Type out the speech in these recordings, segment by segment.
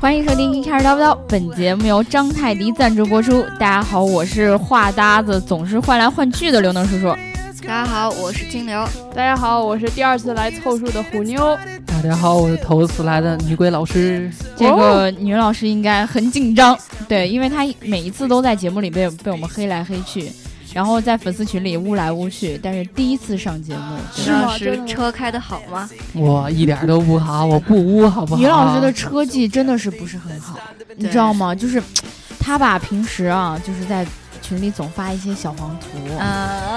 欢迎收听一开始叨不叨，本节目由张泰迪赞助播出。大家好，我是话搭子总是换来换去的刘能叔叔。大家好，我是金流。大家好，我是第二次来凑数的虎妞。大家好，我是头次来的女鬼老师。这个女老师应该很紧张，对，因为她每一次都在节目里被被我们黑来黑去，然后在粉丝群里污来污去，但是第一次上节目，女老师车开的好吗？我一点都不好，我不污，好不好？于老师的车技真的是不是很好，你知道吗？就是他把平时啊，就是在。群里总发一些小黄图，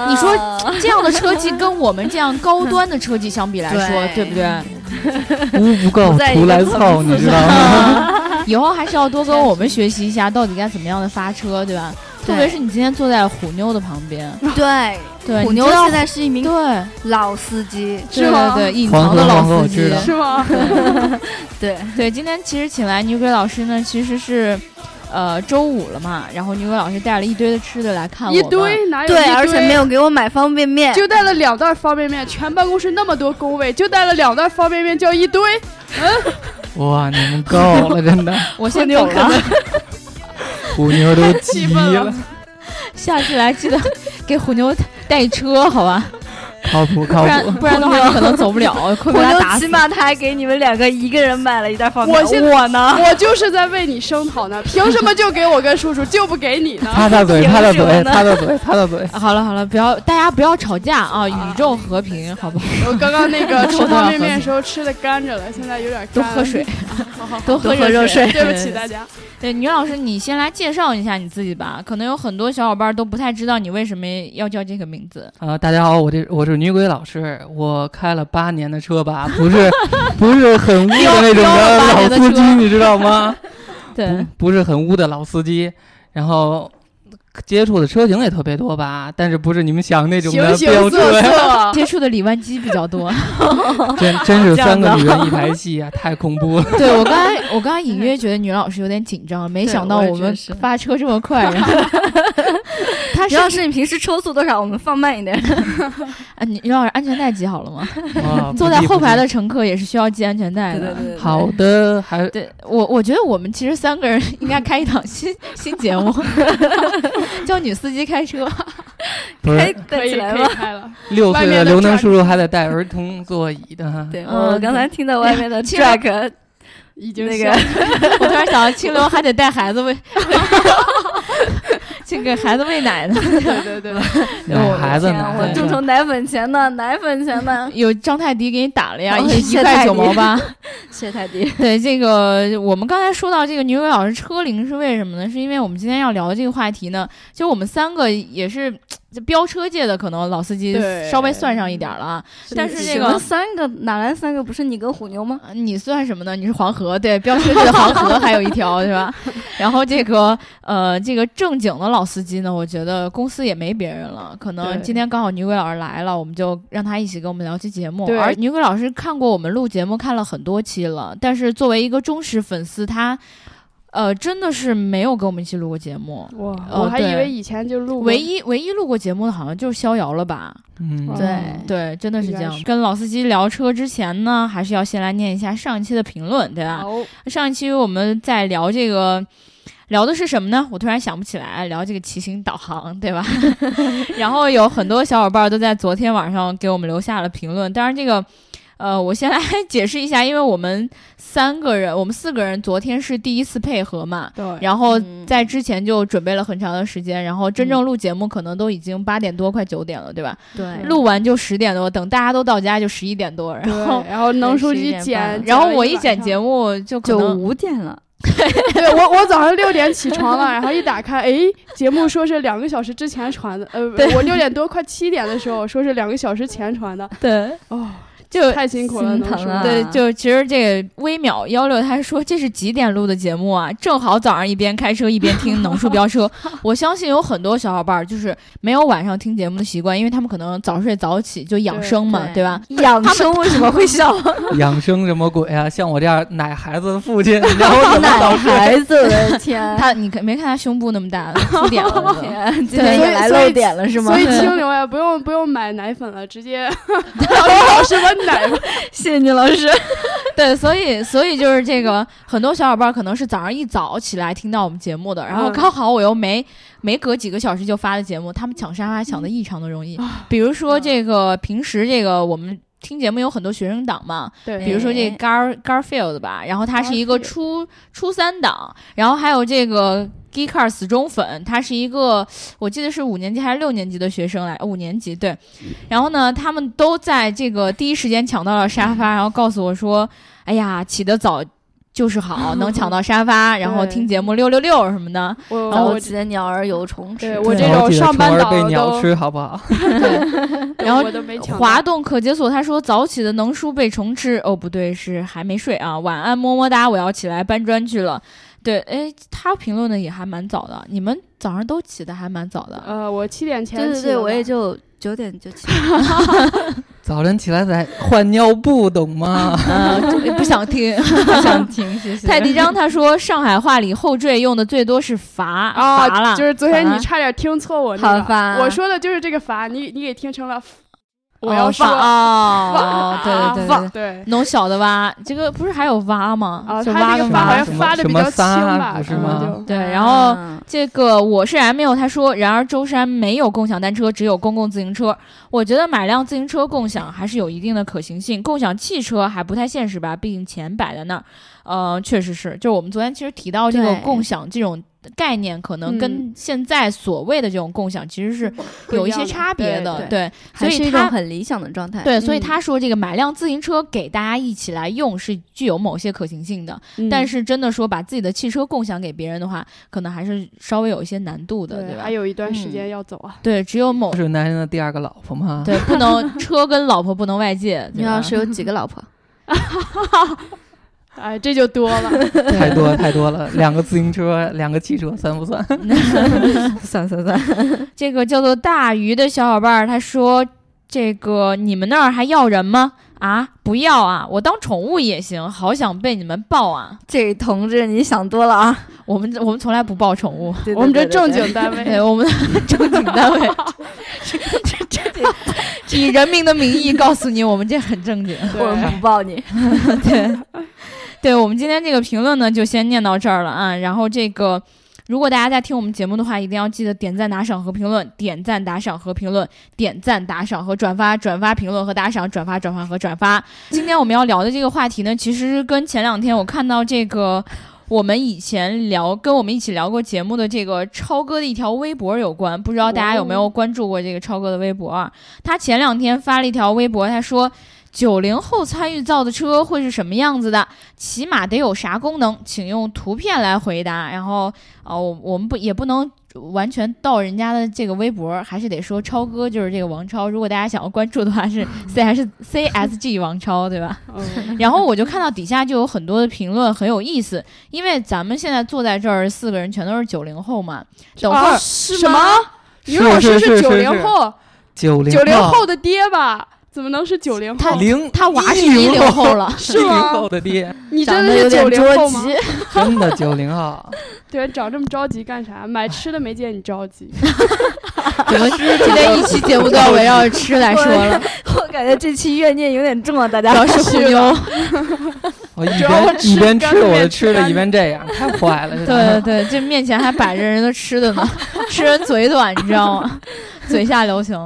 你说这样的车技跟我们这样高 端的车技相比来说，对不对？污不 够，图来凑，你知道吗？以后还是要多跟我们学习一下，到底该怎么样的发车，对吧？特别是你今天坐在虎妞的旁边，对对，虎妞现在是一名对老司机，是吗？对，隐藏的老司机，是吗？对对，今天其实请来女鬼老师呢，其实是。呃，周五了嘛，然后女鬼老师带了一堆的吃的来看我一堆哪有？对，而且没有给我买方便面，就带了两袋方便面。全办公室那么多工位，就带了两袋方便面，叫一堆。嗯，哇，你们够了，真的。我先走了。虎妞都 急了。下次来记得给虎妞带车，好吧？靠谱，靠谱，不然的话你可能走不了，会被他打死。起码他还给你们两个一个人买了一袋方便面。我呢？我就是在为你声讨呢，凭什么就给我跟叔叔，就不给你呢？擦擦嘴，擦擦嘴，擦擦嘴，擦擦嘴。好了好了，不要大家不要吵架啊！宇宙和平，好不好？我刚刚那个吃方便面的时候吃的干着了，现在有点多喝水，多喝热水。对不起大家。对，女老师，你先来介绍一下你自己吧。可能有很多小伙伴都不太知道你为什么要叫这个名字。啊，大家好，我这我是女鬼老师。我开了八年的车吧，不是 不是很污的那种的老司机，你知道吗？对，不是很污的老司机。然后接触的车型也特别多吧，但是不是你们想那种的飙车，接触的李万基比较多。真真是三个女人一台戏啊，太恐怖了。对我刚才我刚才隐约觉得女老师有点紧张，没想到我们发车这么快。他徐老师，你平时车速多少？我们放慢一点。啊，你老师安全带系好了吗？坐在后排的乘客也是需要系安全带的。对对对。好的，还对我我觉得我们其实三个人应该开一档新新节目，叫女司机开车。开可以来吗？开了。六岁的刘能叔叔还得带儿童座椅的。对，我刚才听到外面的 track 已经那个，我突然想到清流还得带孩子喂。去给孩子喂奶呢，对对对，奶孩子呢，我众筹奶粉钱呢，奶粉钱呢，有张泰迪给你打了呀，一一块九毛八，谢泰迪。对这个，我们刚才说到这个女鬼老师车龄是为什么呢？是因为我们今天要聊的这个话题呢，就我们三个也是。这飙车界的可能老司机稍微算上一点了，但是这个三个哪来三个？不是你跟虎妞吗？你算什么呢？你是黄河，对，飙车界的黄河还有一条，是吧？然后这个呃，这个正经的老司机呢，我觉得公司也没别人了。可能今天刚好女鬼老师来了，我们就让他一起跟我们聊期节目。而女鬼老师看过我们录节目看了很多期了，但是作为一个忠实粉丝，他。呃，真的是没有跟我们一起录过节目。哇，我还以为以前就录过。唯一唯一录过节目的，好像就是逍遥了吧？嗯，对对，真的是这样。跟老司机聊车之前呢，还是要先来念一下上一期的评论，对吧？上一期我们在聊这个，聊的是什么呢？我突然想不起来，聊这个骑行导航，对吧？然后有很多小伙伴都在昨天晚上给我们留下了评论，当然这个。呃，我先来 解释一下，因为我们三个人，我们四个人昨天是第一次配合嘛，对，然后在之前就准备了很长的时间，然后真正录节目可能都已经八点多快九点了，对吧？对，录完就十点多，等大家都到家就十一点多，然后然后能出去剪，然后我一剪节目就就五点了，对我我早上六点起床了，然后一打开，哎，节目说是两个小时之前传的，呃，我六点多快七点的时候说是两个小时前传的，对，哦。就太辛苦了，对，就其实这个微秒幺六，他说这是几点录的节目啊？正好早上一边开车一边听能树飙车。我相信有很多小伙伴就是没有晚上听节目的习惯，因为他们可能早睡早起就养生嘛，对吧？养生为什么会笑？养生什么鬼啊？像我这样奶孩子的父亲，然后奶孩子的天，他你没看他胸部那么大，露点了，今天也来露点了是吗？所以清流呀，不用不用买奶粉了，直接老师们。谢谢你老师。对，所以所以就是这个，很多小伙伴可能是早上一早起来听到我们节目的，然后刚好我又没没隔几个小时就发的节目，他们抢沙发抢的异常的容易。比如说这个平时这个我们听节目有很多学生党嘛，对，比如说这 Gar Garfield 吧，然后他是一个初初三党，然后还有这个。Geekcar 死忠粉，他是一个，我记得是五年级还是六年级的学生来，五年级对。然后呢，他们都在这个第一时间抢到了沙发，然后告诉我说：“哎呀，起得早就是好，能抢到沙发，然后听节目六六六什么的。”然后起的鸟儿有虫吃，我这种上班党被鸟吃好不好？然后滑动可解锁，他说：“早起的能书被虫吃。”哦，不对，是还没睡啊。晚安，么么哒，我要起来搬砖去了。对，哎，他评论的也还蛮早的。你们早上都起的还蛮早的。呃，我七点前起。对对对，我也就九点就起。早晨起来得换尿布，懂吗？不想听，不想听。谢谢。泰迪张他说，上海话里后缀用的最多是罚罚了，就是昨天你差点听错我那个。我说的就是这个罚，你你给听成了。我要说啊，对对对对，弄小的蛙，这个不是还有蛙吗？啊，他这个发好像发的比较轻吧？是吗？对，然后这个我是 M U，他说，然而舟山没有共享单车，只有公共自行车。我觉得买辆自行车共享还是有一定的可行性，共享汽车还不太现实吧？毕竟钱摆在那儿。呃，确实是，就是我们昨天其实提到这个共享这种。概念可能跟现在所谓的这种共享其实是 有一些差别的，对，所以它很理想的状态。对，所以他说这个买辆自行车给大家一起来用是具有某些可行性的，但是真的说把自己的汽车共享给别人的话，可能还是稍微有一些难度的，对吧？还有一段时间要走啊。对，只有某是男人的第二个老婆吗？对，不能 车跟老婆不能外借。你要是有几个老婆？哎，这就多了，太多太多了。两个自行车，两个汽车，算不算？算算算。这个叫做大鱼的小伙伴他说：“这个你们那儿还要人吗？啊，不要啊，我当宠物也行。好想被你们抱啊！这同志，你想多了啊。我们我们从来不抱宠物，我们这 正经单位，我们正经单位，以人民的名义告诉你，我们这很正经，我们不抱你。对。”对我们今天这个评论呢，就先念到这儿了啊。然后这个，如果大家在听我们节目的话，一定要记得点赞、打赏和评论，点赞、打赏和评论，点赞、打赏和转发，转发、评论和打赏，转发、转发和转发。今天我们要聊的这个话题呢，其实跟前两天我看到这个我们以前聊跟我们一起聊过节目的这个超哥的一条微博有关。不知道大家有没有关注过这个超哥的微博啊？他前两天发了一条微博，他说。九零后参与造的车会是什么样子的？起码得有啥功能？请用图片来回答。然后，哦，我们不也不能完全盗人家的这个微博，还是得说超哥就是这个王超。如果大家想要关注的话，是 C 还是 C S G 王超，对吧？然后我就看到底下就有很多的评论很有意思，因为咱们现在坐在这儿四个人全都是九零后嘛。等会儿什么？于老师是九零后，九零九零后的爹吧？怎么能是九零后？零他娃是一零后了，是吗？后的爹，你真的是九零后吗？真的九零后。对，长这么着急干啥？买吃的没见你着急。怎么今天一期节目都要围绕着吃来说了？我感觉这期怨念有点重啊，大家。主要是虎妞。我一边一边吃我的吃的，一边这样，太坏了。对对对，这面前还摆着人的吃的呢，吃人嘴短，你知道吗？嘴下留情，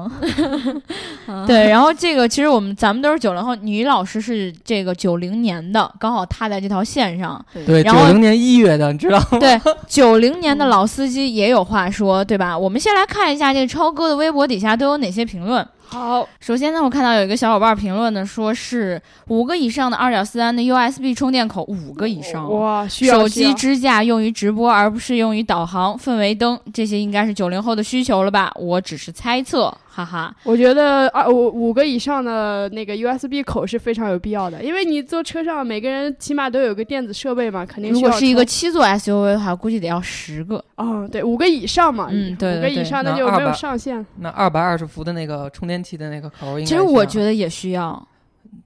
对，然后这个其实我们咱们都是九零后，女老师是这个九零年的，刚好踏在这条线上。对，九零年一月的，你知道吗？对，九零年的老司机也有话说，对吧？我们先来看一下这个超哥的微博底下都有哪些评论。好，首先呢，我看到有一个小伙伴评论呢，说是五个以上的二点四安的 USB 充电口，五个以上哇，手机支架用于直播，而不是用于导航、氛围灯，这些应该是九零后的需求了吧？我只是猜测。哈哈，我觉得二五五个以上的那个 USB 口是非常有必要的，因为你坐车上每个人起码都有个电子设备嘛，肯定如果是一个七座 SUV 的话，估计得要十个。哦，对，五个以上嘛，嗯，对，五个以上那就没有上限。那二百二十伏的那个充电器的那个口，其实我觉得也需要。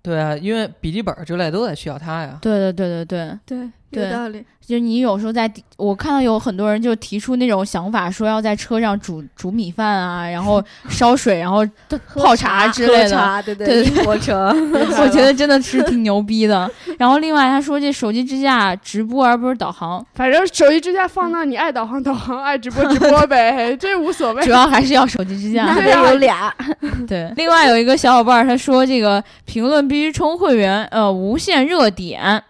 对啊，因为笔记本之类都得需要它呀。对对对对对对。有道理。就是你有时候在，我看到有很多人就提出那种想法，说要在车上煮煮米饭啊，然后烧水，然后泡茶之类的。对对对，火车，我觉得真的是挺牛逼的。然后另外他说这手机支架直播而不是导航，反正手机支架放那，你爱导航导航，爱直播直播呗，这无所谓。主要还是要手机支架，那得有俩。对，另外有一个小伙伴他说这个评论必须充会员，呃，无限热点。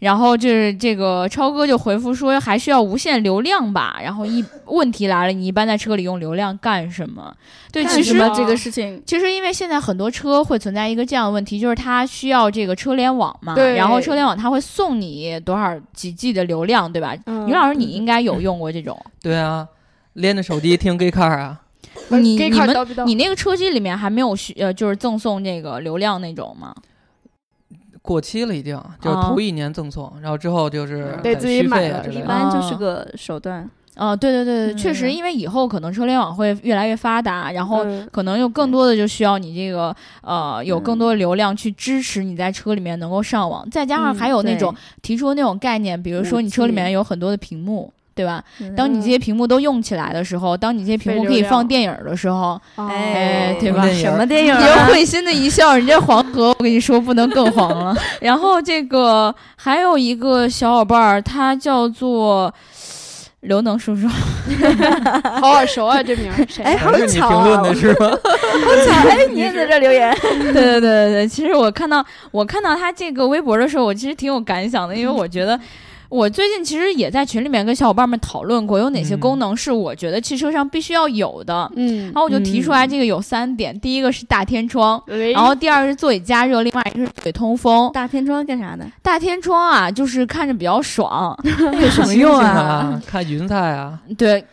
然后就是这个超哥就回复说还需要无限流量吧。然后一问题来了，你一般在车里用流量干什么？对，其实这个事情，其实因为现在很多车会存在一个这样的问题，就是它需要这个车联网嘛。对。然后车联网它会送你多少几 G 的流量，对吧？于老师，你应该有用过这种。对啊，连着手机听 G Car 啊。你你们你那个车机里面还没有需呃就是赠送这个流量那种吗？过期了，已经就是头一年赠送，然后之后就是得自己买了，一般就是个手段。哦，对对对对，确实，因为以后可能车联网会越来越发达，然后可能有更多的就需要你这个呃有更多的流量去支持你在车里面能够上网，再加上还有那种提出那种概念，比如说你车里面有很多的屏幕。对吧？当你这些屏幕都用起来的时候，当你这些屏幕可以放电影的时候，哎，对吧？什么电影？别人会心的一笑，人家黄河，我跟你说不能更黄了。然后这个还有一个小伙伴儿，他叫做刘能叔叔，好耳熟啊，这名。哎，好巧啊！评论的是吗？好巧，哎，你也在这留言。对对对对对，其实我看到我看到他这个微博的时候，我其实挺有感想的，因为我觉得。我最近其实也在群里面跟小伙伴们讨论过，有哪些功能是我觉得汽车上必须要有的。嗯，然后我就提出来，这个有三点：第一个是大天窗，然后第二个是座椅加热，另外一个是腿通风。大天窗干啥的？大天窗啊，就是看着比较爽。有什么用啊？看云彩啊。对。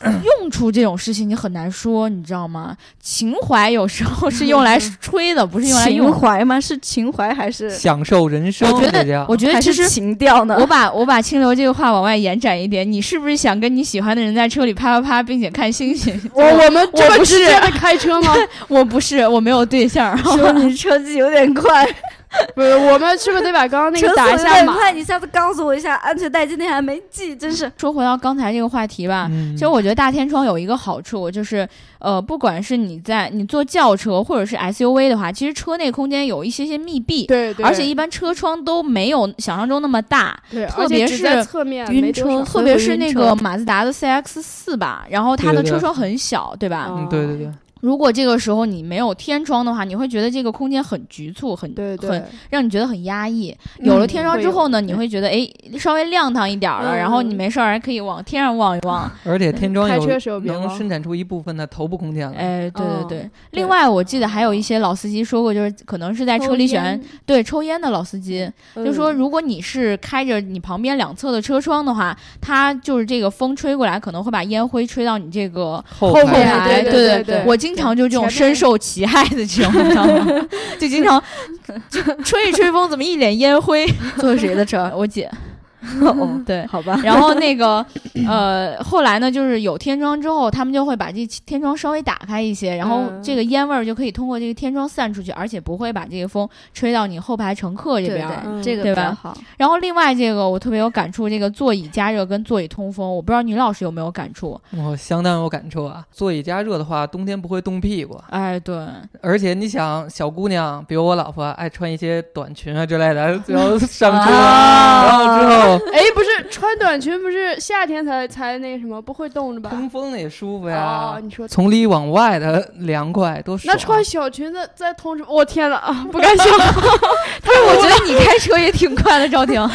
用处这种事情你很难说，你知道吗？情怀有时候是用来 吹的，不是用来用。情怀吗？是情怀还是享受人生？我觉得，我觉得其实情调呢。我把我把清流这个话往外延展一点，你是不是想跟你喜欢的人在车里啪啪啪，并且看星星？我我们这么直接的开车吗？我不是，我没有对象。说你车技有点快。不是，我们是不是得把刚刚那个打一下码？快，你下次告诉我一下，安全带今天还没系，真是。说回到刚才这个话题吧，其实我觉得大天窗有一个好处，就是呃，不管是你在你坐轿车或者是 SUV 的话，其实车内空间有一些些密闭，对对，而且一般车窗都没有想象中那么大，对，特别是侧面晕车，特别是那个马自达的 CX 四吧，然后它的车窗很小，对吧？嗯，对对对。如果这个时候你没有天窗的话，你会觉得这个空间很局促，很很让你觉得很压抑。有了天窗之后呢，你会觉得哎，稍微亮堂一点了，然后你没事儿还可以往天上望一望。而且天窗有能伸展出一部分的头部空间来。哎，对对对。另外，我记得还有一些老司机说过，就是可能是在车里选对抽烟的老司机，就说如果你是开着你旁边两侧的车窗的话，它就是这个风吹过来，可能会把烟灰吹到你这个后排。对对对，我。经常就这种深受其害的这种，你知道吗？就经常就 吹一吹风，怎么一脸烟灰？坐谁的车？我姐。哦，对，好吧。然后那个，呃，后来呢，就是有天窗之后，他们就会把这天窗稍微打开一些，然后这个烟味儿就可以通过这个天窗散出去，而且不会把这个风吹到你后排乘客这边，这个对吧？好。然后另外这个我特别有感触，这个座椅加热跟座椅通风，我不知道女老师有没有感触？我相当有感触啊！座椅加热的话，冬天不会冻屁股。哎，对。而且你想，小姑娘，比如我老婆，爱穿一些短裙啊之类的，然后上车，然后之后，哎，不是。穿短裙不是夏天才才那个什么，不会冻着吧？通风也舒服呀。哦，你说从里往外的凉快多爽。那穿小裙子在通着，我天呐，啊，不敢 想。但是我觉得你开车也挺快的，赵婷。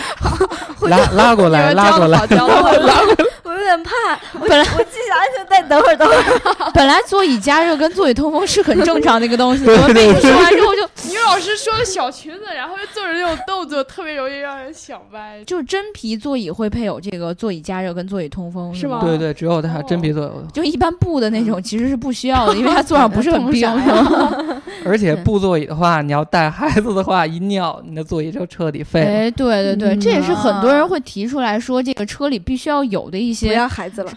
拉拉过来，拉过来，拉过来。有点怕，本来我系下安全带，等会儿等会儿。本来座椅加热跟座椅通风是很正常的一个东西，对对对。说完之后就，女老师说的小裙子，然后又做着那种动作，特别容易让人想歪。就是真皮座椅会配有这个座椅加热跟座椅通风，是吗？对对，只有它真皮座椅。就一般布的那种其实是不需要的，因为它 坐上不是很冰？而且布座椅的话，你要带孩子的话，一尿你的座椅就彻底废了。哎，对对对，嗯这也是很多人会提出来说，这个车里必须要有的一些不些要孩子了，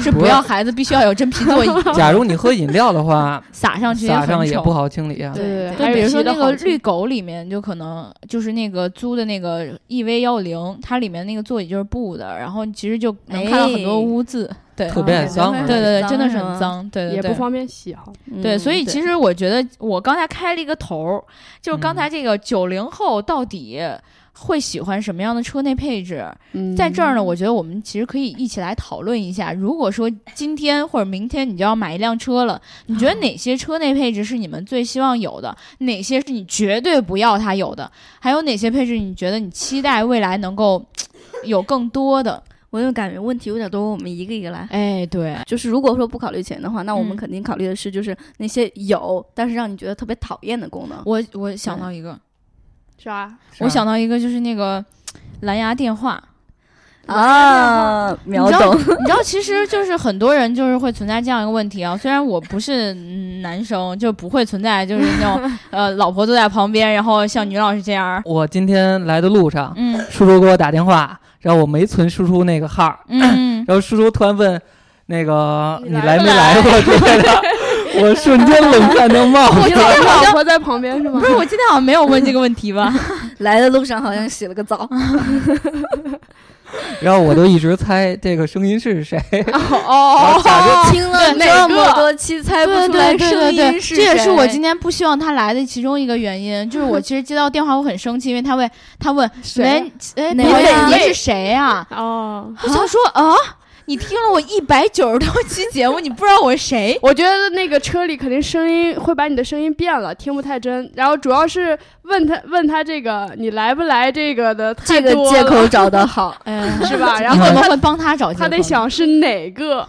是不要孩子，必须要有真皮座椅，假如你喝饮料的话，撒上去撒上也不好清理啊。对对对，比如说那个绿狗，里面，就可能就是那个租的那个 EV 幺零，它里面那个座椅就是布的，然后其实就能看到很多哎污渍。对，特别啊脏啊对对对，真的是很脏。对对对。也不方便洗哈。对，嗯所以其实我觉得我刚才开了一个头儿，就是刚才这个九零后到底会喜欢什么样的车内配置？嗯在这儿呢，我觉得我们其实可以一起来讨论一下。如果说今天或者明天你就要买一辆车了，你觉得哪些车内配置是你们最希望有的？哪些是你绝对不要它有的？还有哪些配置你觉得你期待未来能够有更多的？我就感觉问题有点多，我们一个一个来。哎，对，就是如果说不考虑钱的话，那我们嗯肯定考虑的是就是那些有但是让你觉得特别讨厌的功能。我我想到一个，啥？是吧我想到一个就是那个蓝牙电话。啊，秒你知道，懂。你知道，其实就是很多人就是会存在这样一个问题啊。虽然我不是嗯男生，就不会存在就是那种 呃老婆坐在旁边，然后像女老师这样，我今天来的路上，嗯叔叔给我打电话，然后我没存叔叔那个号，嗯，然后叔叔突然问那个你来不你来没来过之类的，我瞬间冷汗都冒出你来了。老婆在旁边是吗不？是，我今天好像没有问这个问题吧？来的路上好像洗了个澡，然后我就一直猜这个声音是谁，哦假如听了哪这么个多期猜不对出来对对声对对，音是这也是我今天不希望他来的其中一个原因。就是我其实接到电话我很生气，因为他问他问喂，哎，哪你位哪位你是谁呀？哦，我想说啊，你听了我一百九十多期节目，你不知道我是谁？我觉得那个车里肯定声音会把你的声音变了，听不太真。然后主要是问他问他这个你来不来这个的太这个多了借口找得好。嗯，是吧？然后他会帮他找？他得想是哪个，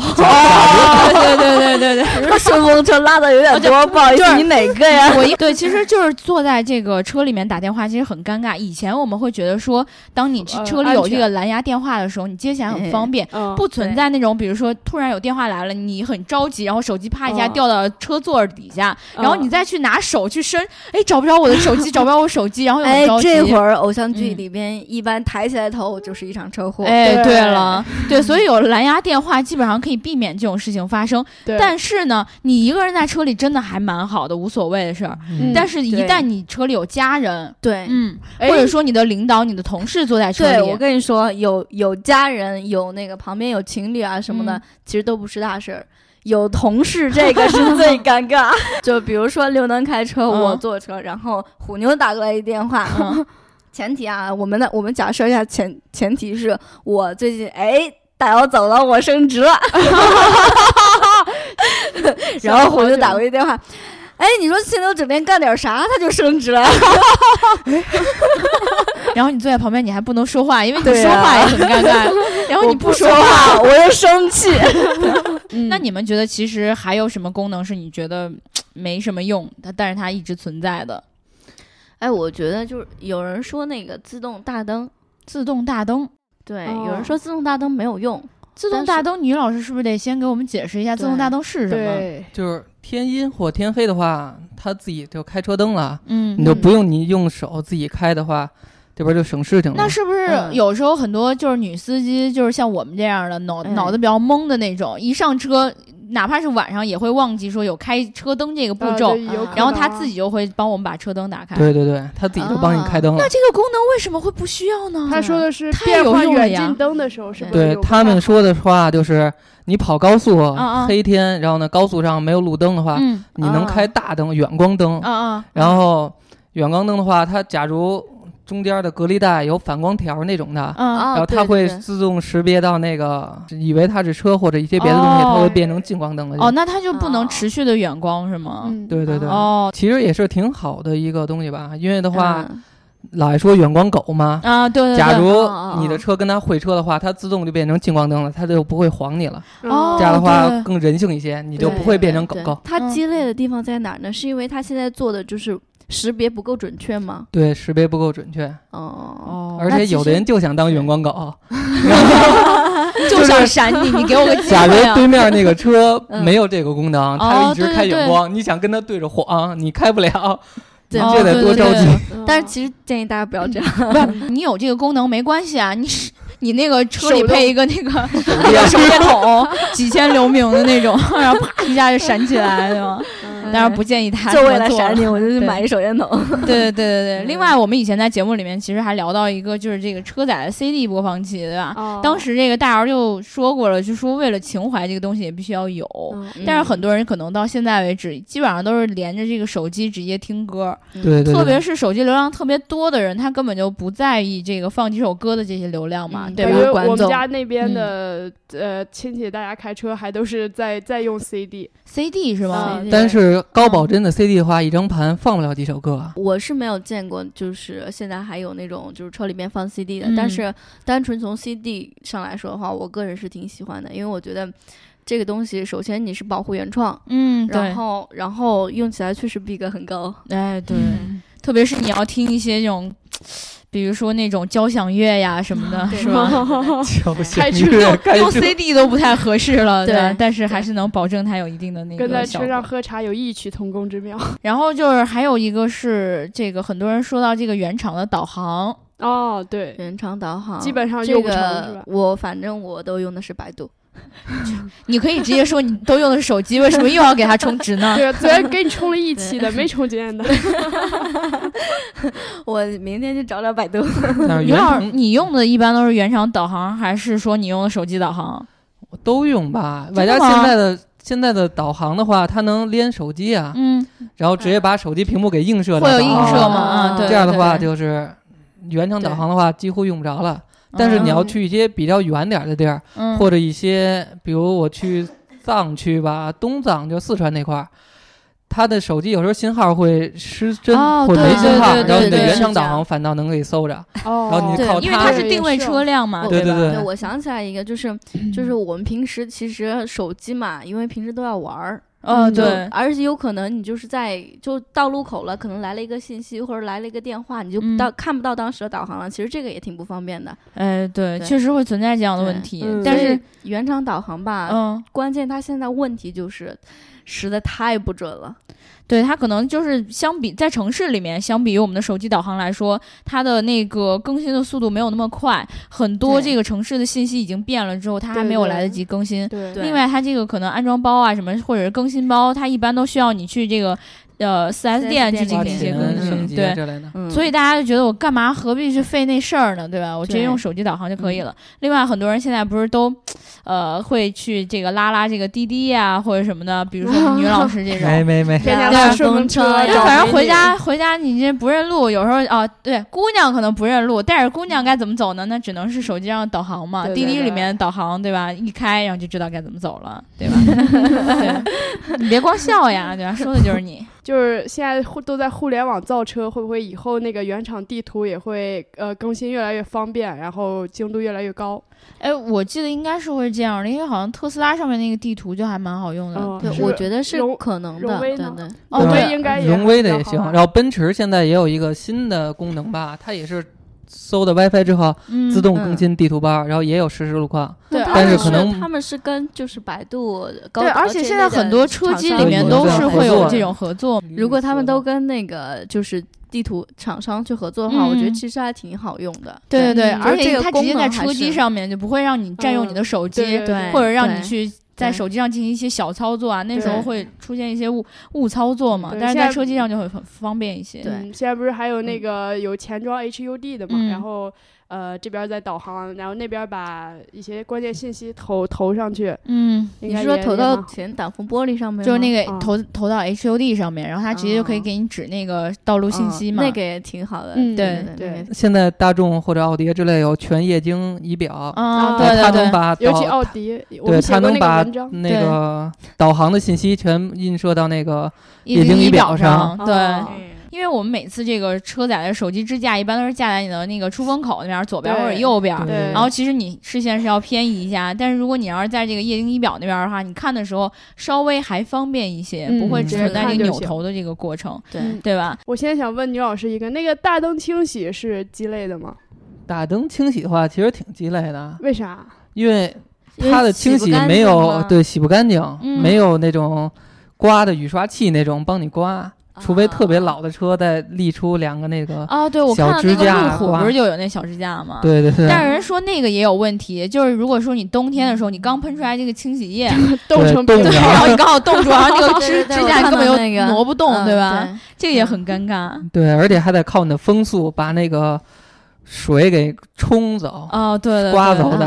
哦，对对对对对。这个顺风车拉的有点多，不好意思，你哪个呀？我一对，其实就是坐在这个车里面打电话，其实很尴尬。以前我们会觉得说，当你呃车里有这个蓝牙电话的时候，你接起来很方便，嗯，不存在那种比如说突然有电话来了，你很着急，然后手机啪一下嗯掉到车座底下，嗯然后你再去拿手去伸，哎，找不着我的手机，找不着我手机，然后又着，急。这会儿偶像剧嗯里边一般抬起来头就是一场车祸。哎，对对了，对，所以有蓝牙电话基本上可以避免这种事情发生。对，但是呢，你一个人在车里真的还蛮好的，无所谓的事儿。嗯但是，一旦你车里有家人，对嗯，哎或者说你的领导、你的同事坐在车对，里，我跟你说，有有家人，有那个旁边有情侣啊什么的，嗯其实都不是大事儿。有同事这个是 最尴尬，就比如说刘能开车，嗯我坐车，然后虎妞打过来一电话，嗯 前提啊，我们的我们假设一下前前提是我最近哎大姚走了，我升职了，然后我就打过去电话。哎，你说青牛整天干点啥，他就升职了？然后你坐在旁边，你还不能说话，因为你说话也很尴尬。然后你不说话，我又生气。嗯那你们觉得其实还有什么功能是你觉得没什么用，它但是它一直存在的？哎，我觉得就是有人说那个自动大灯，自动大灯，对，哦有人说自动大灯没有用，自动大灯，女老师是不是得先给我们解释一下自动大灯是什么？就是天阴或天黑的话，它自己就开车灯了，嗯你，就不用你用手自己开的话，这边就省事情了。那是不是嗯有时候很多就是女司机，就是像我们这样的脑、嗯脑子比较懵的那种，一上车，哪怕是晚上也会忘记说有开车灯这个步骤，然后他自己就会帮我们把车灯打开。对对对，他自己就帮你开灯了。那。这个功能为什么会不需要呢？他说的是太变换有用了呀。远近灯的时候，是不是对他们说的话就是，你跑高速啊黑天，然后呢高速上没有路灯的话，嗯你能开大灯远光灯，啊啊，然后远光灯的话，它假如中间的隔离带有反光条那种的，然后它会自动识别到那个，以为它是车或者一些别的东西，哦它会变成近光灯了。哦，那它就不能哦。持续的远光是吗？嗯，对对对，哦。其实也是挺好的一个东西吧，因为的话，嗯。老爱说远光狗嘛。啊，对对对，假如你的车跟它会车的话，它自动就变成近光灯了，它就不会晃你了。哦这样的话更人性一些，你就不会变成狗它鸡肋的地方在哪儿呢？是因为它现在做的就是识别不够准确吗？对，识别不够准确，哦，哦，而且有的人就想当远光狗。就想闪你，你给我个机假如！对面那个车嗯没有这个功能，它就一直开对对对远光，你想跟他对着晃，你开不了，对哦这得多着急。嗯但是其实建议大家不要这样。不是你有这个功能没关系啊，你是你那个车里配一个那个那个 手电筒，几千流明的那种，然后啪一下就闪起来，对吗？当然不建议他就为了闪你，我就去对买一手电筒。对对对对对。另外，我们以前在节目里面其实还聊到一个，就是这个车载的 CD 播放器，对吧？哦当时这个大姚就说过了，就说为了情怀，这个东西也必须要有。嗯但是很多人可能到现在为止，基本上都是连着这个手机直接听歌，嗯对对，特别是手机流量特别多的人，他根本就不在意这个放几首歌的这些流量嘛，嗯对吧？感觉？我们家那边的呃亲戚，大家开车还都是在在用 CD，CD 是吗？嗯但是高保真的 CD 的话，一张盘放不了几首歌。我是没有见过，就是现在还有那种就是车里面放 CD 的，嗯。但是单纯从 CD 上来说的话，我个人是挺喜欢的，因为我觉得这个东西首先你是保护原创，嗯，然，后然后用起来确实逼格很高。哎，对，嗯。特别是你要听一些这种，比如说那种交响乐呀什么的，对是吧？交响 开车乐开用 CD 都不太合适了，对？但是还是能保证它有一定的那个跟在车上。喝茶有异曲同工之妙。然后就是还有一个是这个，很多人说到这个原厂的导航，哦，对，原厂导航基本上这用不成是吧？个我反正我都用的是百度，你可以直接说你都用的是手机，为什么又要给它充值呢？对，昨天给你充了一期的，没充进的。我明天去找找百度。你要厂你用的一般都是原厂导航，还是说你用的手机导航？都用吧。真的外加现在的现在的导航的话，它能连手机啊，嗯，然后直接把手机屏幕给映射到会有映射吗？哦啊，对，这样的话就是原厂导航的话几乎用不着了。但是你要嗯去一些比较远点儿的地儿，嗯或者一些比如我去藏区吧，东藏就四川那块儿。它的手机有时候信号会失真、哦或者没对信号，对对然后你的原厂导航反倒能给搜着。哦，然后你对靠因为它它是定位车辆嘛，对对对我想起来一个，就是就是我们平时其实手机嘛，因为平时都要玩儿，呃，嗯对，而且有可能你就是在就到路口了，可能来了一个信息或者来了一个电话，你就嗯到、看不到当时的导航了。其实这个也挺不方便的。哎，对，对确实会存在这样的问题嗯。但是，原厂导航吧，嗯，关键它现在问题就是实在太不准了。对它可能就是相比在城市里面，相比于我们的手机导航来说，它的那个更新的速度没有那么快。很多这个城市的信息已经变了之后，它还没有来得及更新。对对另外，它这个可能安装包啊什么，或者是更新包，它一般都需要你去这个呃四 S 店去进花行一些更新。对，所以大家就觉得我干嘛何必去费那事儿呢，对吧？我直接用手机导航就可以了。另外，很多人现在不是都，呃，会去这个拉拉这个滴滴呀、或者什么的，比如说女老师这种。没没没，天天对在顺风车就反正回家回家你这不认路，有时候啊对，姑娘可能不认路，但是姑娘该怎么走呢？那只能是手机上导航嘛，对对对滴滴里面导航对吧？一开然后就知道该怎么走了，对吧？对，你别光笑呀，对吧？说的就是你。就是现在互都在互联网造车，会不会以后那个原厂地图也会呃更新越来越方便，然后精度越来越高？哎，我记得应该是会这样的，因为好像特斯拉上面那个地图就还蛮好用的。对，我觉得是荣可能的。荣威呢对对，哦荣威对应该也荣威的也行。然后奔驰现在也有一个新的功能吧，它也是搜的 WiFi 之后嗯，自动更新地图包，然后也有实时路况。对但是可能他们是跟就是百度高对，而且现在很多车机里面都是会有这种合作。如果他们都跟那个就是地图厂商去合作的话，我觉得嗯其实还挺好用的。对对对，嗯而且这个它直接在车机上面就不会让你占用你的手机，或者让你去在手机上进行一些小操作啊，那时候会出现一些误误操作嘛。但是在车机上就会很方便一些。对嗯，现在不是还有那个有前装 HUD 的嘛，嗯然后呃这边在导航，然后那边把一些关键信息投投上去，嗯，你是说投到前挡风玻璃上面吗？就是那个嗯投投到 HUD 上面，然后它直接就可以哦给你指那个道路信息嘛。嗯那个也挺好的。嗯对对对现在大众或者奥迪之类有全液晶仪表，啊，对它能对对对，把尤其奥迪，它能把，那个导航的信息全映射到那个液晶仪表上对。哦因为我们每次这个车载的手机支架，一般都是架在你的那个出风口那边，左边或者右边。对然后其实你视线是要偏移一下，但是如果你要是在这个液晶仪表那边的话，你看的时候稍微还方便一些，嗯不会直存在这个扭头的这个过程，对嗯对吧？我现在想问女老师一个，那个大灯清洗是鸡肋的吗？大灯清洗的话，其实挺鸡肋的，为啥？因为它的清洗没有对洗不干净，没有那种刮的雨刷器那种帮你刮。除非特别老的车再立出两个那个啊，对我看到那个路虎不是就有那小支架吗？对对对。但是人说那个也有问题，就是如果说你冬天的时候你刚喷出来这个清洗液 冻成冰，然后你刚好冻住，然后那个支支架根本就挪不动，对吧？这个也很尴尬。对，而且还得靠你的风速把那个水给冲走。哦，对对，刮走的。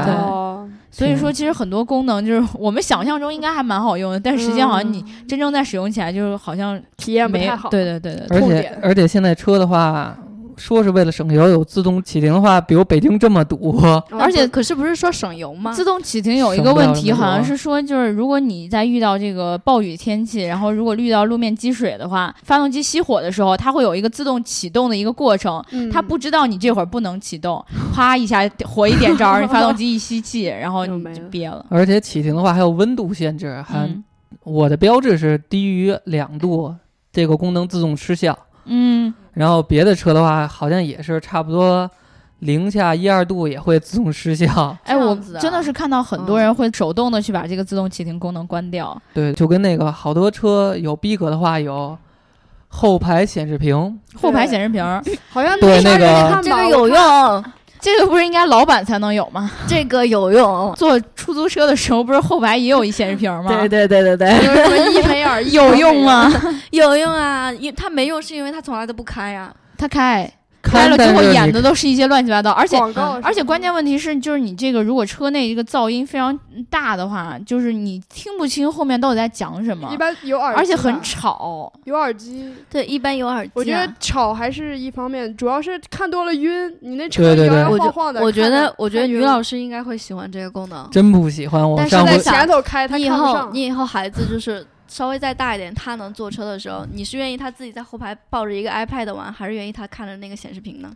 所以说，其实很多功能就是我们想象中应该还蛮好用的，但实际上好像你真正在使用起来，就是好像体验不太好。对对对对，而且而且现在车的话。说是为了省油，有自动启停的话，比如北京这么堵，而且可是不是说省油吗？自动启停有一个问题，好像是说就是如果你在遇到这个暴雨天气，然后如果遇到路面积水的话，发动机熄火的时候，它会有一个自动启动的一个过程，它不知道你这会儿不能启动，啪一下火一点着，你发动机一吸气，然后 你就憋了。而且启停的话还有温度限制，还我的标志是低于两度，这个功能自动失效。嗯。然后别的车的话，好像也是差不多零下一二度也会自动失效。哎，我真的是看到很多人会手动的去把这个自动启停功能关掉。对，就跟那个好多车有逼格的话，有后排显示屏，后排显示屏好像对那个这个有用。这个不是应该老板才能有吗？这个有用。坐出租车的时候，不是后排也有一显示屏吗？对对对对对。就是说伊培尔有用吗？有用啊，因他没用是因为他从来都不开呀。他开。开了之后演的都是一些乱七八糟，而且而且关键问题是，就是你这个如果车内一个噪音非常大的话，就是你听不清后面到底在讲什么。一般有耳，而且很吵。有耳机，对，一般有耳机。我觉得吵还是一方面，主要是看多了晕。你那车摇摇晃晃的。我觉得，我觉得女老师应该会喜欢这个功能。真不喜欢，我但是在前头开，你以后你以后孩子就是。稍微再大一点，他能坐车的时候，你是愿意他自己在后排抱着一个 iPad 玩，还是愿意他看着那个显示屏呢？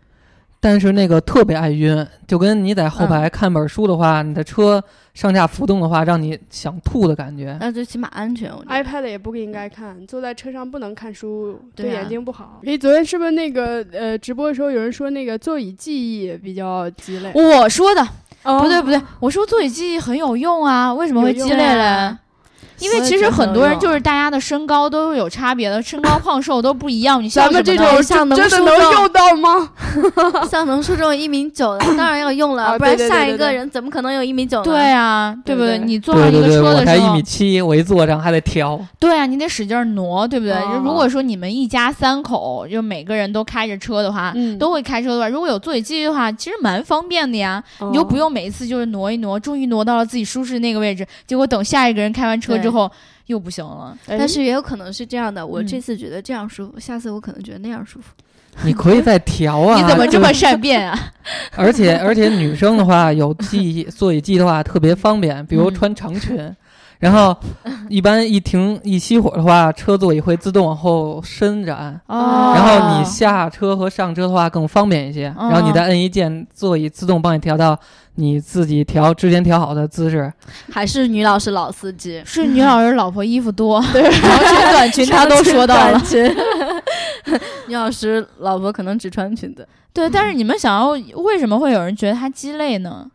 但是那个特别爱晕，就跟你在后排看本书的话，你的车上下浮动的话，让你想吐的感觉。那最起码安全。iPad 也不应该看，坐在车上不能看书，对眼睛不好。诶，昨天是不是那个呃直播的时候有人说那个座椅记忆比较鸡肋？我说的，不对不对，我说座椅记忆很有用啊，为什么会鸡肋嘞？因为其实很多人就是大家的身高都是有差别的，身高 胖瘦都不一样。你像咱们这种像能真的能用到吗？像能叔这种一米九的，当然要用了，不然下一个人怎么可能有一米九呢？对啊，对不对？你坐上一个车的时候，我才一米七，我一坐上还得调。对啊，你得使劲挪，对不对？如果说你们一家三口就每个人都开着车的话，都会开车的话，如果有座椅记忆的话，其实蛮方便的呀。你就不用每一次就是挪一挪，终于挪到了自己舒适那个位置，结果等下一个人开完车之后。又不行了，但是也有可能是这样的。我这次觉得这样舒服，下次我可能觉得那样舒服。你可以再调啊！你怎么这么善变啊？而且而且女生的话有记忆 座椅记的话特别方便，比如穿长裙。然后，一般一停一熄火的话，车座椅会自动往后伸展。哦。然后你下车和上车的话更方便一些。然后你再摁一键，座椅自动帮你调到你自己调之前调好的姿势。还是女老师老司机，是女老师老婆衣服多，对长裙短裙她都说到了。女老师老婆可能只穿裙子。对，但是你们想要为什么会有人觉得它鸡肋呢？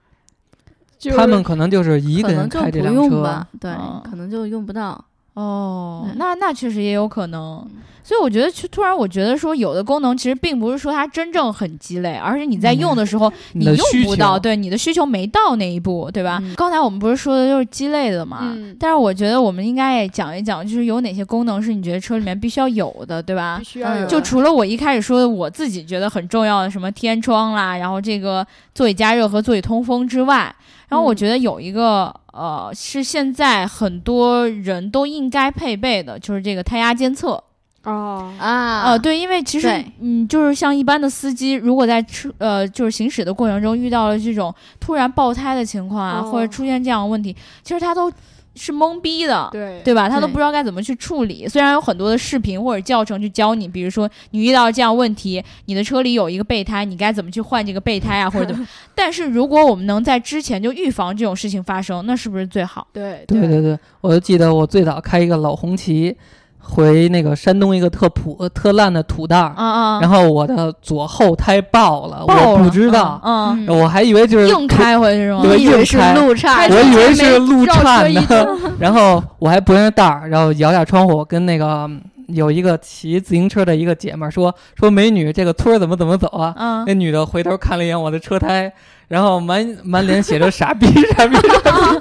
他们可能就是一个人开这辆车，对，可能就用不到。哦，那那确实也有可能。所以我觉得，突然我觉得说，有的功能其实并不是说它真正很鸡肋，而是你在用的时候你用不到，对你的需求没到那一步，对吧？刚才我们不是说的就是鸡肋的嘛？但是我觉得我们应该也讲一讲，就是有哪些功能是你觉得车里面必须要有的，对吧？必须要有。就除了我一开始说的我自己觉得很重要的什么天窗啦，然后这个座椅加热和座椅通风之外，然后我觉得有一个呃是现在很多人都应该配备的，就是这个胎压监测。哦。啊。呃对，因为其实嗯，就是像一般的司机，如果在车呃就是行驶的过程中遇到了这种突然爆胎的情况啊，或者出现这样的问题，其实他都是懵逼的，对对吧？他都不知道该怎么去处理。虽然有很多的视频或者教程去教你，比如说你遇到这样问题，你的车里有一个备胎，你该怎么去换这个备胎啊，或者怎么？但是如果我们能在之前就预防这种事情发生，那是不是最好？对对对对，我就记得我最早开一个老红旗。回那个山东一个特普特烂的土蛋儿，啊啊，然后我的左后胎爆了，我不知道，嗯，我还以为就是硬开回去是吗？对以为是路岔，我以为是路岔呢。呢，然后我还不认识道儿，然后摇下窗户跟那个有一个骑自行车的一个姐们儿说说美女，这个村儿怎么怎么走啊？嗯，那女的回头看了一眼我的车胎，然后满满脸写着傻逼 傻逼，傻逼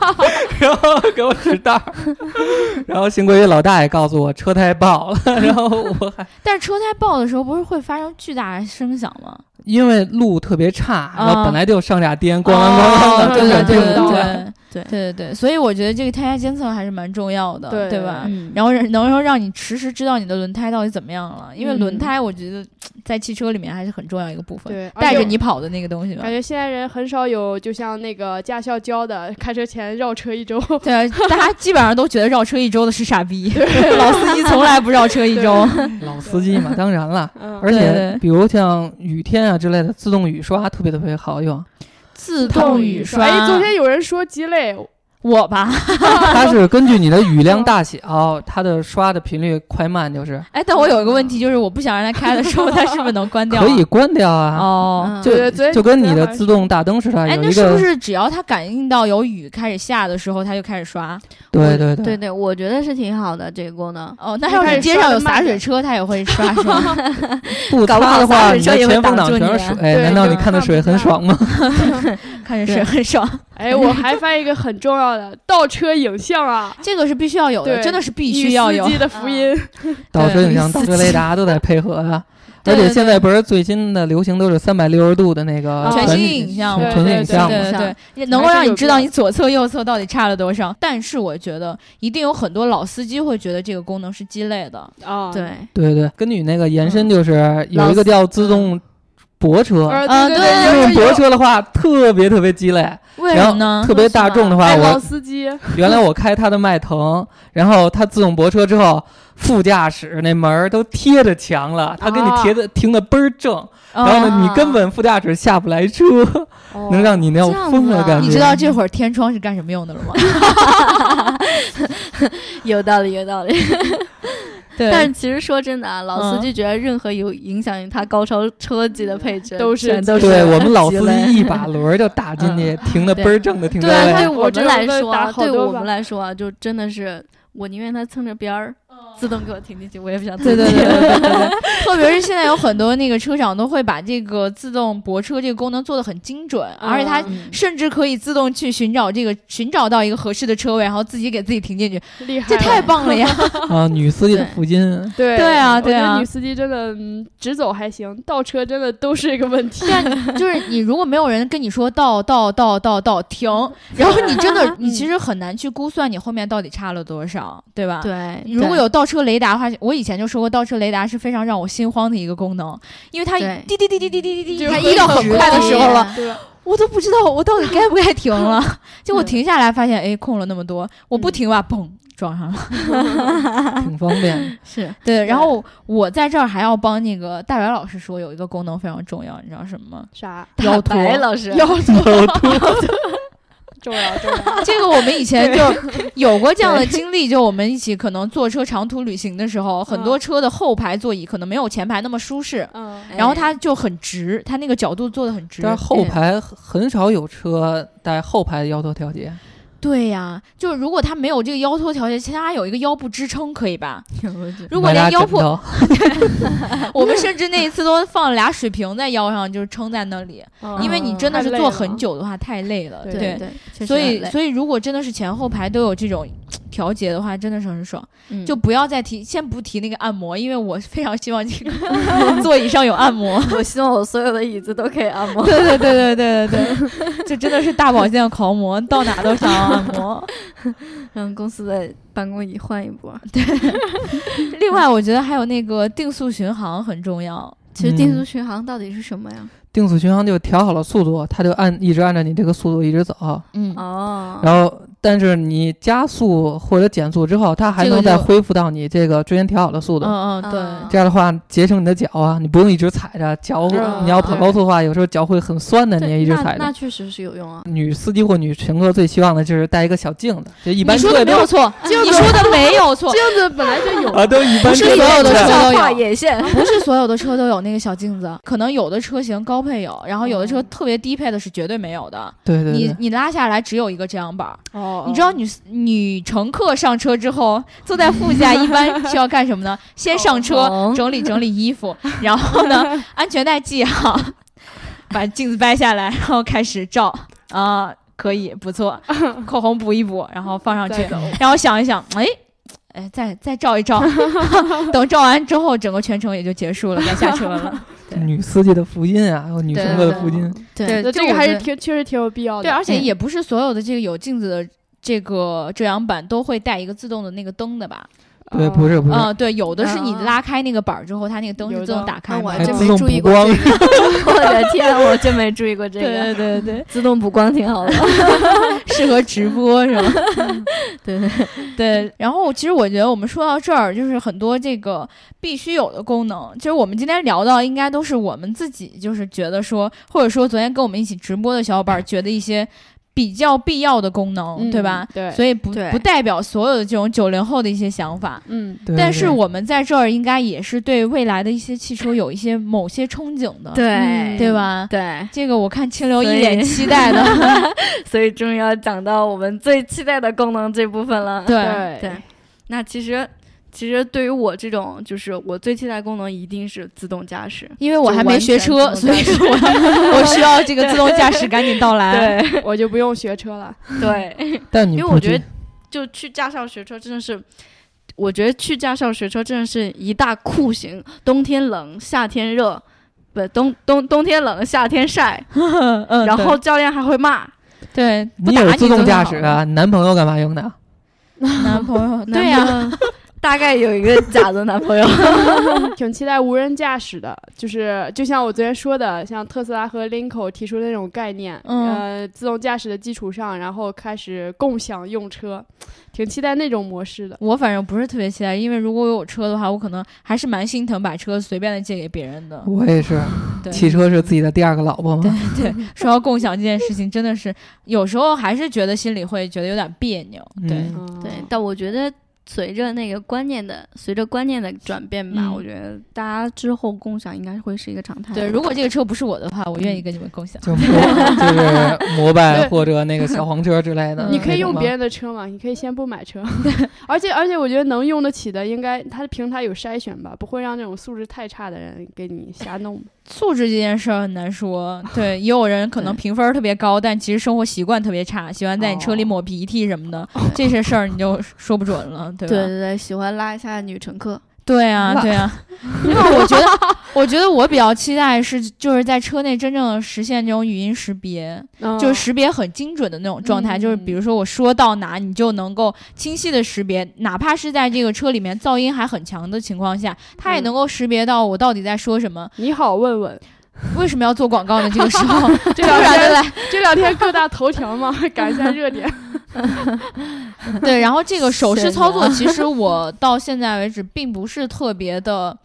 然后给我指道儿，然后幸亏老大爷告诉我车胎爆了，然后我还但是车胎爆的时候不是会发生巨大的声响吗？因为路特别差，然后啊本来就上下颠，咣咣咣啷的，对根本对对听不到。对对对对对，所以我觉得这个胎压监测还是蛮重要的，对对吧？嗯，然后能够让你实时知道你的轮胎到底怎么样了，因为嗯轮胎我觉得在汽车里面还是很重要一个部分，对，带着你跑的那个东西吧感。觉现在人很少有，就像那个驾校教的，开车前绕车一周。对啊，大家 基本上都觉得绕车一周的是傻逼，老司机从来不绕车一周。老司机嘛，当然了。嗯，而且比如像雨天啊之类的，自动雨刷特别特别好用。自动雨刷，哎，昨天有人说鸡肋，我吧，它是根据你的雨量大小，它的刷的频率快慢就是哎，但我有一个问题，就是我不想让它开的时候，它是不是能关掉啊？可以关掉啊。哦。嗯就对就跟你的自动大灯似的，哎，有一个那是不是只要它感应到有雨开始下的时候，它就开始刷？对对对对对，我觉得是挺好的这个功能。哦，那要是街上有洒水车，它也会刷是吗？不擦的话，你的前风挡住你啊全是水，对难道你看的水很爽吗？看着水很爽，哎，我还发现一个很重要的倒车影像啊，这个是必须要有的，真的是必须要有。司。机的福音。倒车影像、倒车雷达都得配合啊。而且现在不是最新的流行都是三百六十度的那个啊。全全息影像。对纯对对影像嘛。对对对，也能够让你知道你左侧、右侧到底差了多少。但是我觉得一定有很多老司机会觉得这个功能是鸡肋的。啊，对，对。对，根据那个延嗯伸，就是有一个叫自动泊车，呃，啊对对有有自动泊车的话特别特别鸡肋。为然后什么呢？特别大众的话，我司机，原来我开他的迈腾，然后它自动泊车之后，副驾驶那门儿都贴着墙了，它给你贴的停的倍儿正，哦然后呢，你根本副驾驶下不来车，能让你那样这样子啊。疯了感觉。你知道这会儿天窗是干什么用的了吗？有道理，有道理。对。但是其实说真的啊，老司嗯机觉得任何有影响他高超车技的配置都是都是对我们老司机一把轮儿就打进去，停的倍儿正的停的对我们来说对我们来说啊，就真的是我宁愿他蹭着边儿自动给我停进去，我也不想对自己对对对对对对，特别是现在有很多那个车厂都会把这个自动泊车这个功能做的很精准，而且它嗯甚至可以自动去寻找这个寻找到一个合适的车位，然后自己给自己停进去，厉害，这太棒了呀！啊，女司机的对福音。对对啊对啊女司机真的嗯直走还行，倒车真的都是一个问题。对啊，就是你如果没有人跟你说倒倒倒倒倒停，然后你真的 你其实很难去估算你后面到底差了多少，对吧？。对，如果有倒车雷达的话，我以前就说过，倒车雷达是非常让我心慌的一个功能，因为它对滴滴滴滴滴滴滴滴，就它一到很快的时候了，对？我都不知道我到底 该不该停了。结果停下来发现，哎，空了那么多，我不停吧，嘣，撞上了。挺方便。是对，然后我在这儿还要帮那个大白老师说，有一个功能非常重要，你知道什么吗？啥？腰托白老师腰重要重要。这个我们以前就有过这样的经历，就我们一起可能坐车长途旅行的时候，很多车的后排座椅可能没有前排那么舒适，嗯，然后它就很直，它那个角度坐的很直。但是后排很很少有车带后排的腰托调节。对呀，就是如果他没有这个腰托调节，其实他有一个腰部支撑，可以吧？如果连腰部，我们甚至那一次都放了俩水瓶在腰上，就是撑在那里，嗯因为你真的是坐太累了很久的话太累了。对所以所以如果真的是前后排都有这种调节的话，真的是很爽。嗯就不要再提，先不提那个按摩，因为我非常希望这个 座椅上有按摩。我希望我所有的椅子都可以按摩。对对对对对对对，这真的是大保健狂魔，到哪都想要按摩。让公司的办公椅换一波。对另外，我觉得还有那个定速巡航很重要。其实定嗯速巡航到底是什么呀？定速巡航就调好了速度，它就按一直按照你这个速度一直走。嗯，哦，然后但是你加速或者减速之后，它还能再恢复到你这个之前调好的速度。嗯嗯，对。这样的话节省你的脚啊，你不用一直踩着脚。你要跑高速的话，有时候脚会很酸的，你也一直踩着。那确实是有用啊。女司机或女乘客最希望的就是带一个小镜子，就一般。你说的没有错，你说的没有错，镜子本来就有啊，都一般。不是所有的车都有眼线，不是所有的车都有那个小镜子，可能有的车型高配有，然后有的车特别低配的是绝对没有的。对对。你你拉下来只有一个遮阳板。哦。你知道女女乘客上车之后，坐在副驾 一般需要干什么呢？先上车整理整理衣服，然后呢，安全带系好，把镜子掰下来，然后开始照。啊，可以不错，口红补一补，然后放上去，然后想一想，哎哎，再再照一照，等照完之后，整个全程也就结束了，该下车了。女司机的福音啊，还有女乘客的福音，对，这个还是挺确实挺有必要的。对，而且也不是所有的这个有镜子的。这个遮阳板都会带一个自动的那个灯的吧？对，不是不是。嗯，对，有的是你拉开那个板儿之后，它那个灯是自动打开。我还真没注意过。我的天，我真没注意过这个。对对对对，自动补光挺好的，适合直播是吧？对对对。然后其实我觉得我们说到这儿，就是很多这个必须有的功能，其实我们今天聊到，应该都是我们自己就是觉得说，或者说昨天跟我们一起直播的小伙伴觉得一些。比较必要的功能，对吧？对，所以不不代表所有的这种九零后的一些想法。嗯，但是我们在这儿应该也是对未来的一些汽车有一些某些憧憬的，对对吧？对，这个我看清流一脸期待的，所以终于要讲到我们最期待的功能这部分了。对对，那其实。其实对于我这种，就是我最期待功能一定是自动驾驶，因为我还没学车，所以我 我需要这个自动驾驶赶紧到来，对 我就不用学车了。对，但因为我觉得就去驾校学车真的是，我觉得去驾校学车真的是一大酷刑。冬天冷，夏天热，不冬冬冬天冷，夏天晒，然后教练还会骂。对，你有自动驾驶啊？男朋友干嘛用的？男朋友，对呀。大概有一个假的男朋友，挺期待无人驾驶的，就是就像我昨天说的，像特斯拉和林肯提出的那种概念，呃，自动驾驶的基础上，然后开始共享用车，挺期待那种模式的。我反正不是特别期待，因为如果有车的话，我可能还是蛮心疼把车随便的借给别人的。我也是，汽车是自己的第二个老婆嘛。对 对，说到共享这件事情，真的是有时候还是觉得心里会觉得有点别扭。对对，但我觉得。随着那个观念的，随着观念的转变吧，我觉得大家之后共享应该会是一个常态。对，如果这个车不是我的话，我愿意跟你们共享。就就是摩拜或者那个小黄车之类的。你可以用别人的车嘛？你可以先不买车。而 且而且，我觉得能用得起的，应该它的平台有筛选吧，不会让那种素质太差的人给你瞎弄。素质这件事儿很难说。对，也有人可能评分特别高，但其实生活习惯特别差，喜欢在你车里抹鼻涕什么的，这些事儿你就说不准了。对对对，喜欢拉一下女乘客。对啊，对啊，因为我觉得，我觉得我比较期待是，就是在车内真正实现这种语音识别，就是识别很精准的那种状态。就是比如说我说到哪，你就能够清晰的识别，哪怕是在这个车里面噪音还很强的情况下，它也能够识别到我到底在说什么。你好，问问。为什么要做广告呢？这个时候，这两天来 这两天各大头条嘛，赶一下热点。对，然后这个手势操作，其实我到现在为止并不是特别的。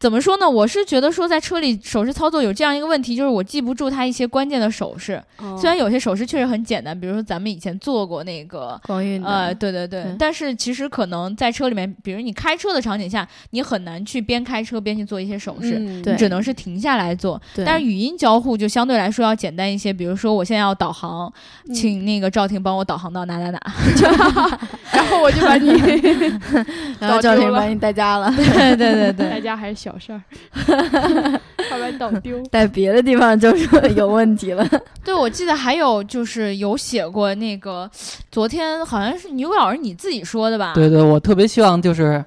怎么说呢？我是觉得说，在车里手势操作有这样一个问题，就是我记不住它一些关键的手势。虽然有些手势确实很简单，比如说咱们以前做过那个光晕呃，对对对。但是其实可能在车里面，比如你开车的场景下，你很难去边开车边去做一些手势，你只能是停下来做。但是语音交互就相对来说要简单一些，比如说我现在要导航，请那个赵婷帮我导航到哪哪哪，然后我就把你，然后赵婷把你带家了。对对对对，带家还是小。小事儿，怕把导丢，在别的地方就是有问题了。对，我记得还有就是有写过那个，昨天好像是牛老师你自己说的吧？对对，我特别希望就是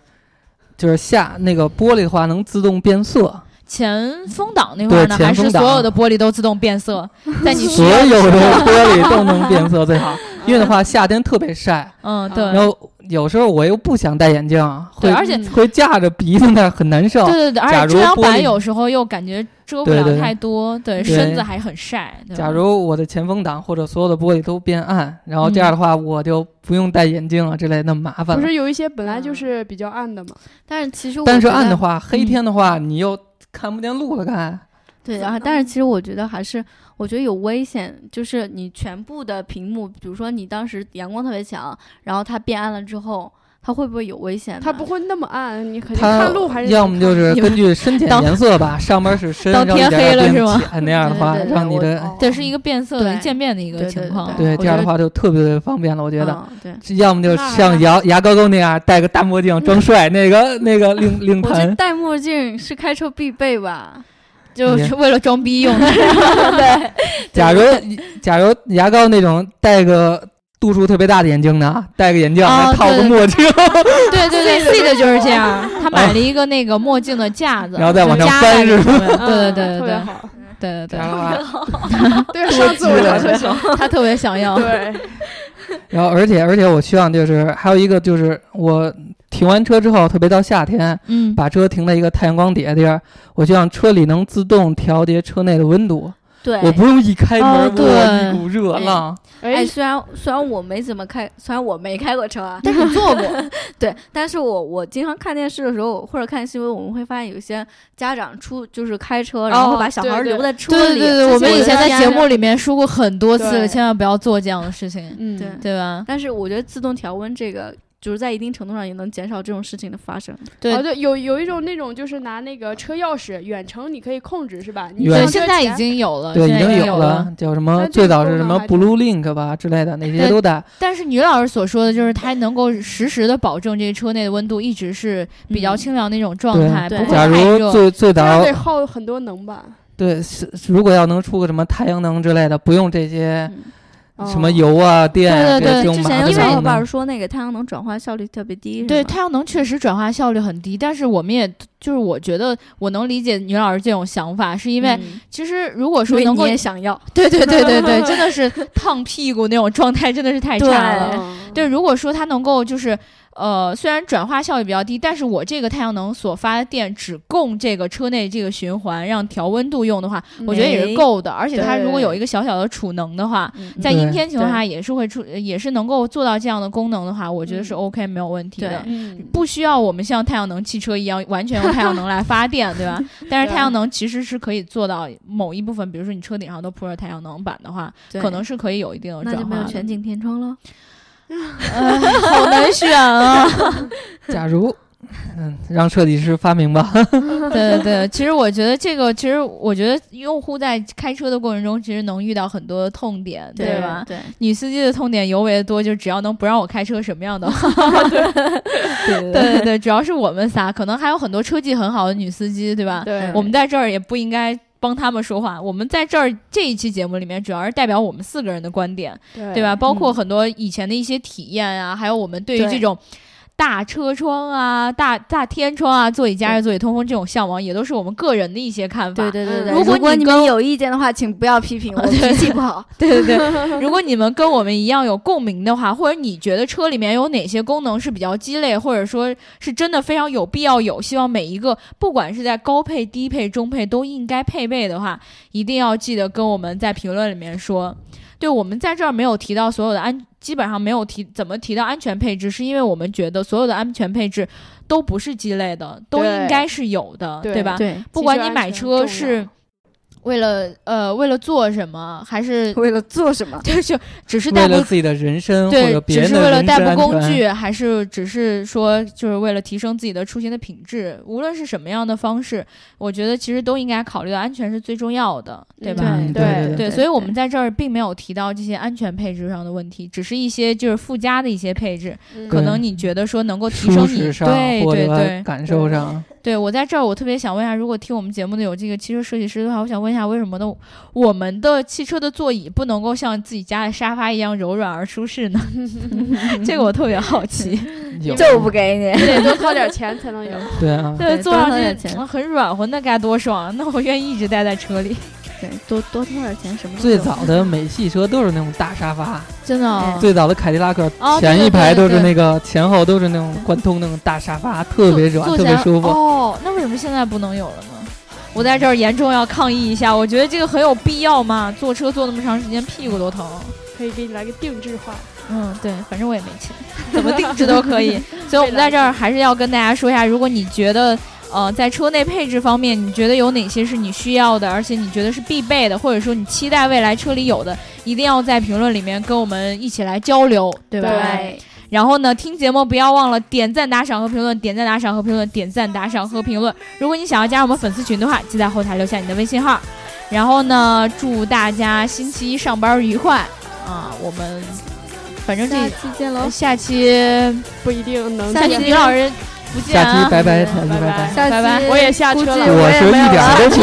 就是下那个玻璃的话能自动变色。前风挡那块呢？还是所有的玻璃都自动变色？在你所有的玻璃都能变色最好，因为的话夏天特别晒。嗯，对。然后有时候我又不想戴眼镜，对，而且会架着鼻子那很难受。对对对，而且遮阳板有时候又感觉遮不了太多，对身子还很晒。假如我的前风挡或者所有的玻璃都变暗，然后这样的话我就不用戴眼镜啊之类那么麻烦。不是有一些本来就是比较暗的嘛？但是其实但是暗的话，黑天的话你又看不见路了，看。对然后，但是其实我觉得还是，我觉得有危险，就是你全部的屏幕，比如说你当时阳光特别强，然后它变暗了之后，它会不会有危险？它不会那么暗，你肯定看路还是要么就是根据深浅颜色吧，上边是深，到天黑了是吗？那样的话，让你的这是一个变色的渐变的一个情况，对，这样的话就特别方便了，我觉得。对，要么就像牙牙膏膏那样戴个大墨镜装帅，那个那个领领我觉得戴墨镜是开车必备吧。就是为了装逼用的，对。假如假如牙膏那种戴个度数特别大的眼镜呢，戴个眼镜套个墨镜，对对 对，C 的就是这样。他买了一个那个墨镜的架子，然后再往上翻，是吧？对对对对对，对对对，对上次我特想，他特别想要。对。然后，而且而且，我希望就是还有一个就是我。停完车之后，特别到夏天，嗯，把车停在一个太阳光底下地儿，我希望车里能自动调节车内的温度。对，我不用一开门，哇，一股热浪。哎，虽然虽然我没怎么开，虽然我没开过车啊，但是坐过。对，但是我我经常看电视的时候或者看新闻，我们会发现有些家长出就是开车，然后把小孩留在车里。对对对，我们以前在节目里面说过很多次，千万不要做这样的事情。嗯，对对吧？但是我觉得自动调温这个。就是在一定程度上也能减少这种事情的发生。对，对，有有一种那种就是拿那个车钥匙远程你可以控制是吧？对，现在已经有了，对，已经有了，叫什么？最早是什么 Blue Link 吧之类的，那些都带。但是女老师所说的就是它能够实时的保证这个车内的温度一直是比较清凉那种状态，不会假如最最早得耗很多能吧？对，如果要能出个什么太阳能之类的，不用这些。什么油啊电啊？对对对，之前有小伙伴说那个太阳能转化效率特别低。对，太阳能确实转化效率很低，但是我们也就是我觉得我能理解女老师这种想法，是因为其实如果说能够也想要，对对对对对，真的是烫屁股那种状态真的是太差了。对，如果说它能够就是。呃，虽然转化效率比较低，但是我这个太阳能所发的电只供这个车内这个循环让调温度用的话，我觉得也是够的。而且它如果有一个小小的储能的话，在阴天情况下也是会出，也是能够做到这样的功能的话，我觉得是 OK 没有问题的。不需要我们像太阳能汽车一样完全用太阳能来发电，对吧？但是太阳能其实是可以做到某一部分，比如说你车顶上都铺着太阳能板的话，可能是可以有一定的转化。那就没有全景天窗了。好难选啊！假如，嗯，让设计师发明吧。对对对，其实我觉得这个，其实我觉得用户在开车的过程中，其实能遇到很多痛点，对吧？对，女司机的痛点尤为的多，就只要能不让我开车什么样的，对对对对，主要是我们仨，可能还有很多车技很好的女司机，对吧？对，我们在这儿也不应该。帮他们说话，我们在这儿这一期节目里面，主要是代表我们四个人的观点，对吧？包括很多以前的一些体验啊，还有我们对于这种。大车窗啊，大大天窗啊，座椅加热、座椅通风这种向往，也都是我们个人的一些看法。对对对对。如果你们有意见的话，请不要批评我，脾气不好。对对对。如果你们跟我们一样有共鸣的话，或者你觉得车里面有哪些功能是比较鸡肋，或者说是真的非常有必要有，希望每一个不管是在高配、低配、中配都应该配备的话，一定要记得跟我们在评论里面说。对，我们在这儿没有提到所有的安。基本上没有提怎么提到安全配置，是因为我们觉得所有的安全配置都不是鸡肋的，都应该是有的，对吧？对，不管你买车是。为了呃，为了做什么，还是 为了做什么？就就只是代步自己的人生，对，只是为了代步工具，还是只是说就是为了提升自己的出行的品质？无论是什么样的方式，我觉得其实都应该考虑到安全是最重要的，对吧？对对，所以我们在这儿并没有提到这些安全配置上的问题，只是一些就是附加的一些配置，可能你觉得说能够提升你对对对感受上。对我在这儿，我特别想问一下，如果听我们节目的有这个汽车设计师的话，我想问一下，为什么呢？我们的汽车的座椅不能够像自己家的沙发一样柔软而舒适呢？这个我特别好奇。就不给你，得 多掏点钱才能有。对啊，对，坐上去很软和，那该多爽！那我愿意一直待在车里。对，多多掏点钱什么？最早的美系车都是那种大沙发，真的。最早的凯迪拉克前一排都是那个，前后都是那种贯通那种大沙发，特别软，特别舒服。哦，那为什么现在不能有了呢？我在这儿严重要抗议一下，我觉得这个很有必要嘛。坐车坐那么长时间，屁股都疼。可以给你来个定制化。嗯，对，反正我也没钱，怎么定制都可以。所以我们在这儿还是要跟大家说一下，如果你觉得。呃，在车内配置方面，你觉得有哪些是你需要的，而且你觉得是必备的，或者说你期待未来车里有的，一定要在评论里面跟我们一起来交流，对吧？对。然后呢，听节目不要忘了点赞、打赏和评论，点赞、打赏和评论，点赞、打赏和评论。如果你想要加入我们粉丝群的话，记在后台留下你的微信号。然后呢，祝大家星期一上班愉快啊！我们反正这下期见喽，下期不一定能。下期李老师。下期拜拜，下期拜拜，拜拜，我也下车了，我是一点都不，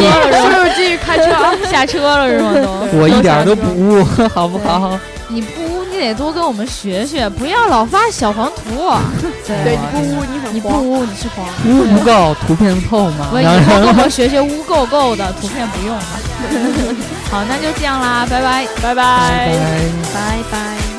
是不是继续开车 下车了是吗？都，我一点都不污，好不好？你不得多跟我们学学，不要老发小黄图。对，你不污，你很你不污，你是黄。污不够，图片够吗。我以后跟我们学学污够够的，图片不用了。好，那就这样啦，拜拜，拜拜，拜拜。